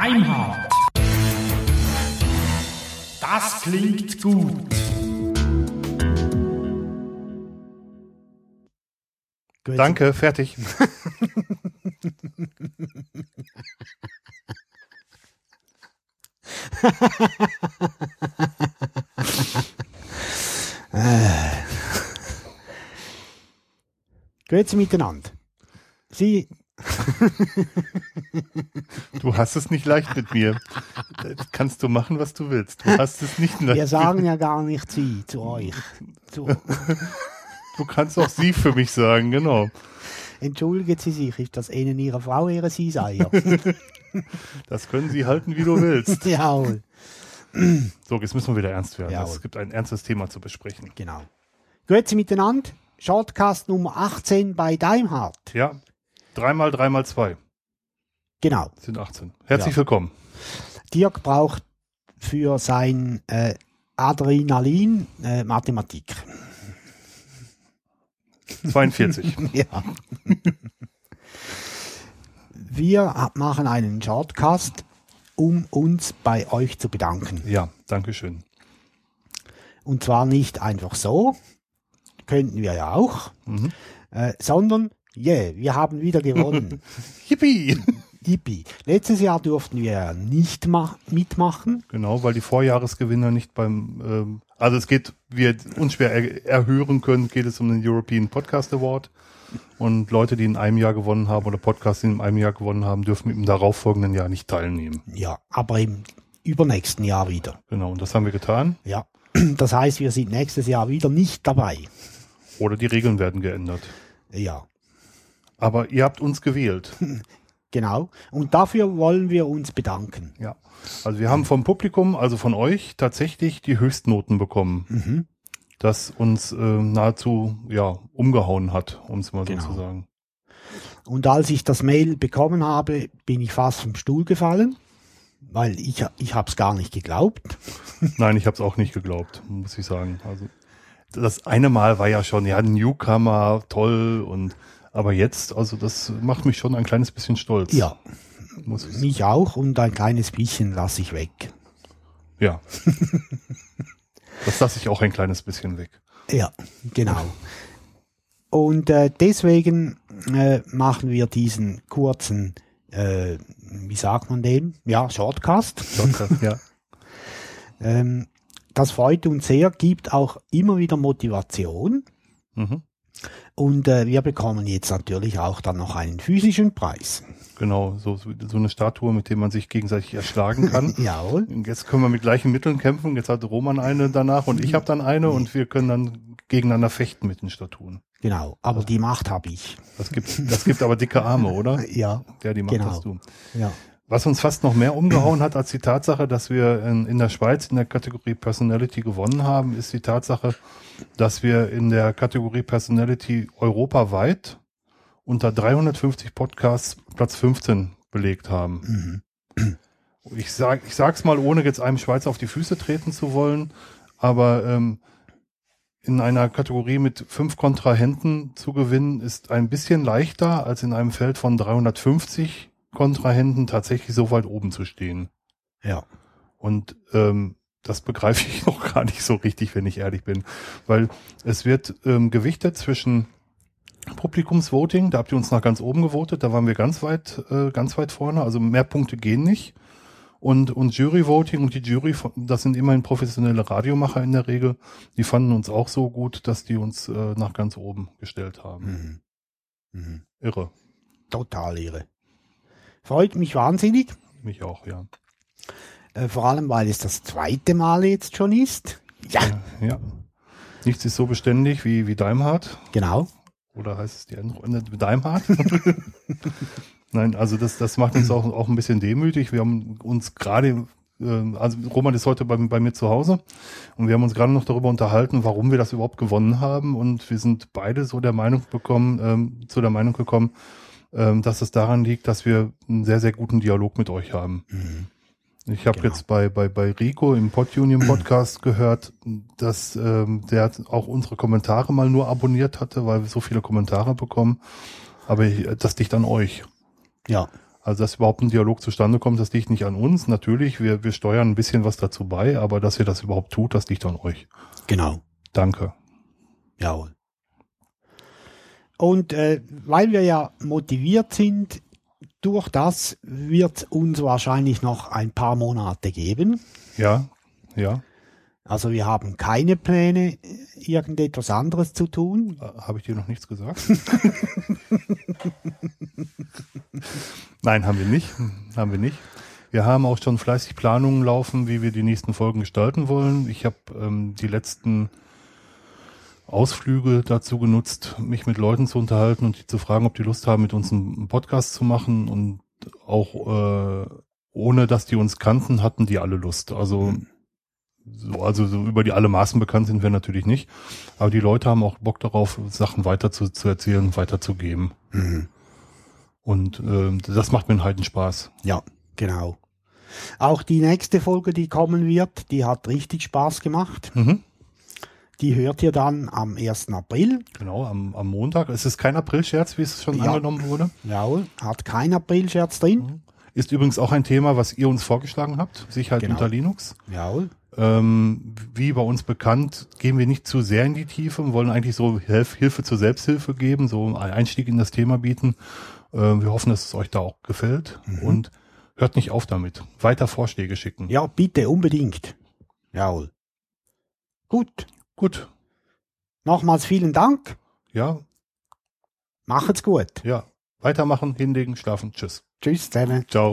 Deimhardt. Das klingt gut. Gut. Danke, fertig. Grüezi miteinander. Sie, Du hast es nicht leicht mit mir. Jetzt kannst du machen, was du willst. Du hast es nicht leicht. wir sagen ja gar nicht Sie zu euch. Zu, Du kannst auch sie für mich sagen, genau. entschuldigen Sie sich, ist das Ihnen Ihre Frau Ihre Sie sei? Das können sie halten, wie du willst. Jawohl, So, jetzt müssen wir wieder ernst werden. Jawohl. Es gibt ein ernstes Thema zu besprechen. genau. Grüezi miteinander. Shortcast Nummer 18 bei Daimhardt. Ja, dreimal, dreimal zwei Genau. sind 18. Herzlich Ja. willkommen. Dirk braucht für sein äh, Adrenalin äh, Mathematik. 42. Ja. Wir machen einen Shortcast, um uns bei euch zu bedanken. ja, danke schön. Und zwar nicht einfach so, könnten wir ja auch, Mhm. äh, sondern, yeah, wir haben wieder gewonnen. Yippie! Yippie. Letztes Jahr durften wir nicht ma mitmachen. Genau, weil die Vorjahresgewinner nicht beim, ähm, also es geht, wie ihr unschwer er erhören könnt, geht es um den European Podcast Award. Und Leute, die in einem Jahr gewonnen haben oder Podcasts, die in einem Jahr gewonnen haben, dürfen im darauffolgenden Jahr nicht teilnehmen. Ja, aber im übernächsten Jahr wieder. Genau, und das haben wir getan. Ja. Das heißt, wir sind nächstes Jahr wieder nicht dabei. Oder die Regeln werden geändert. Ja. Aber ihr habt uns gewählt. Genau. Und dafür wollen wir uns bedanken. Ja. Also wir haben vom Publikum, also von euch, tatsächlich die Höchstnoten bekommen. Mhm. Das uns äh, nahezu ja umgehauen hat, um es mal Genau. so zu sagen. Und als ich das Mail bekommen habe, bin ich fast vom Stuhl gefallen, weil ich, ich habe es gar nicht geglaubt. Nein, ich habe es auch nicht geglaubt, muss ich sagen. Also das eine Mal war ja schon, ja, Newcomer, toll und aber jetzt, also das macht mich schon ein kleines bisschen stolz. Ja, Muss ich, mich auch und ein kleines bisschen lasse ich weg. ja. das lasse ich auch ein kleines bisschen weg. Ja, genau. Und äh, deswegen äh, machen wir diesen kurzen, äh, wie sagt man den? Ja, Shortcast. ja. Ähm, das freut uns sehr, gibt auch immer wieder Motivation. Mhm. Und äh, wir bekommen jetzt natürlich auch dann noch einen physischen Preis. Genau, so, so eine Statue, mit der man sich gegenseitig erschlagen kann. Jawohl. Jetzt können wir mit gleichen Mitteln kämpfen. Jetzt hat Roman eine danach und ich habe dann eine und wir können dann gegeneinander fechten mit den Statuen. Genau, aber die Macht habe ich. Das gibt, das gibt aber dicke Arme, oder? Ja, Ja, die Macht Genau. hast du. ja. Was uns fast noch mehr umgehauen hat als die Tatsache, dass wir in, in der Schweiz in der Kategorie Personality gewonnen haben, ist die Tatsache, dass wir in der Kategorie Personality europaweit unter 350 Podcasts Platz 15 belegt haben. Mhm. Ich sag, ich sag's mal, ohne jetzt einem Schweizer auf die Füße treten zu wollen, aber ähm, in einer Kategorie mit fünf Kontrahenten zu gewinnen, ist ein bisschen leichter, als in einem Feld von 350 Kontrahenten tatsächlich so weit oben zu stehen. Ja. Und ähm, das begreife ich noch gar nicht so richtig, wenn ich ehrlich bin. Weil es wird ähm, gewichtet zwischen Publikumsvoting, da habt ihr uns nach ganz oben gewotet, da waren wir ganz weit, äh, ganz weit vorne, also mehr Punkte gehen nicht. Und, und Jury-Voting und die Jury, das sind immerhin professionelle Radiomacher in der Regel, die fanden uns auch so gut, dass die uns äh, nach ganz oben gestellt haben. Mhm. Mhm. Irre. Total irre. Freut mich wahnsinnig, Mich auch, ja. äh, vor allem weil es das zweite Mal jetzt schon ist. Ja, Ja. Nichts ist so beständig wie, wie Daimhardt. genau. Oder heißt es die Endrunde Daimhardt? Nein, also das, das macht uns auch, auch ein bisschen demütig. Wir haben uns gerade, äh, also Roman ist heute bei, bei mir zu Hause und wir haben uns gerade noch darüber unterhalten, warum wir das überhaupt gewonnen haben. Und wir sind beide so der Meinung bekommen, ähm, zu der Meinung gekommen, ähm, dass es daran liegt, dass wir einen sehr, sehr guten Dialog mit euch haben. Mhm. Ich habe Genau. jetzt bei, bei, bei Rico im Podunion Podcast gehört, dass ähm, der auch unsere Kommentare mal nur abonniert hatte, weil wir so viele Kommentare bekommen. Aber ich, das liegt an euch. Ja, Also dass überhaupt ein Dialog zustande kommt, das liegt nicht an uns. Natürlich, wir, wir steuern ein bisschen was dazu bei, aber dass ihr das überhaupt tut, das liegt an euch. Genau. Danke. Jawohl. Und äh, weil wir ja motiviert sind, durch das wird uns wahrscheinlich noch ein paar Monate geben. Ja, ja. Also wir haben keine Pläne, irgendetwas anderes zu tun. Äh, Habe ich dir noch nichts gesagt? Nein, haben wir nicht. Haben wir nicht. Wir haben auch schon fleißig Planungen laufen, wie wir die nächsten Folgen gestalten wollen. Ich habe ähm, die letzten Ausflüge dazu genutzt, mich mit Leuten zu unterhalten und die zu fragen, ob die Lust haben, mit uns einen Podcast zu machen. Und auch äh, ohne dass die uns kannten, hatten die alle Lust. Also so, also so über die alle Maßen bekannt sind wir natürlich nicht. Aber die Leute haben auch Bock darauf, Sachen weiter zu, zu erzählen, weiterzugeben. Mhm. Und äh, das macht mir einen heiden Spaß. Ja, genau. Auch die nächste Folge, die kommen wird, die hat richtig Spaß gemacht. Mhm. Die hört ihr dann am 1. April. Genau, am, am Montag. Es ist kein Aprilscherz, wie es schon Ja. angenommen wurde. Jawohl, hat kein Aprilscherz drin. Ist übrigens auch ein Thema, was ihr uns vorgeschlagen habt. Sicherheit Genau. unter Linux. Jawohl. Ähm, wie bei uns bekannt, gehen wir nicht zu sehr in die Tiefe und wollen eigentlich so Hilf Hilfe zur Selbsthilfe geben, so einen Einstieg in das Thema bieten. Ähm, wir hoffen, dass es euch da auch gefällt und hört nicht auf damit. Weiter Vorschläge schicken. Ja, bitte, unbedingt. Jawohl. Gut. Gut. Nochmals vielen Dank. Ja, Macht's gut. ja. Weitermachen, hinlegen, schlafen. Tschüss. Tschüss zusammen. Ciao.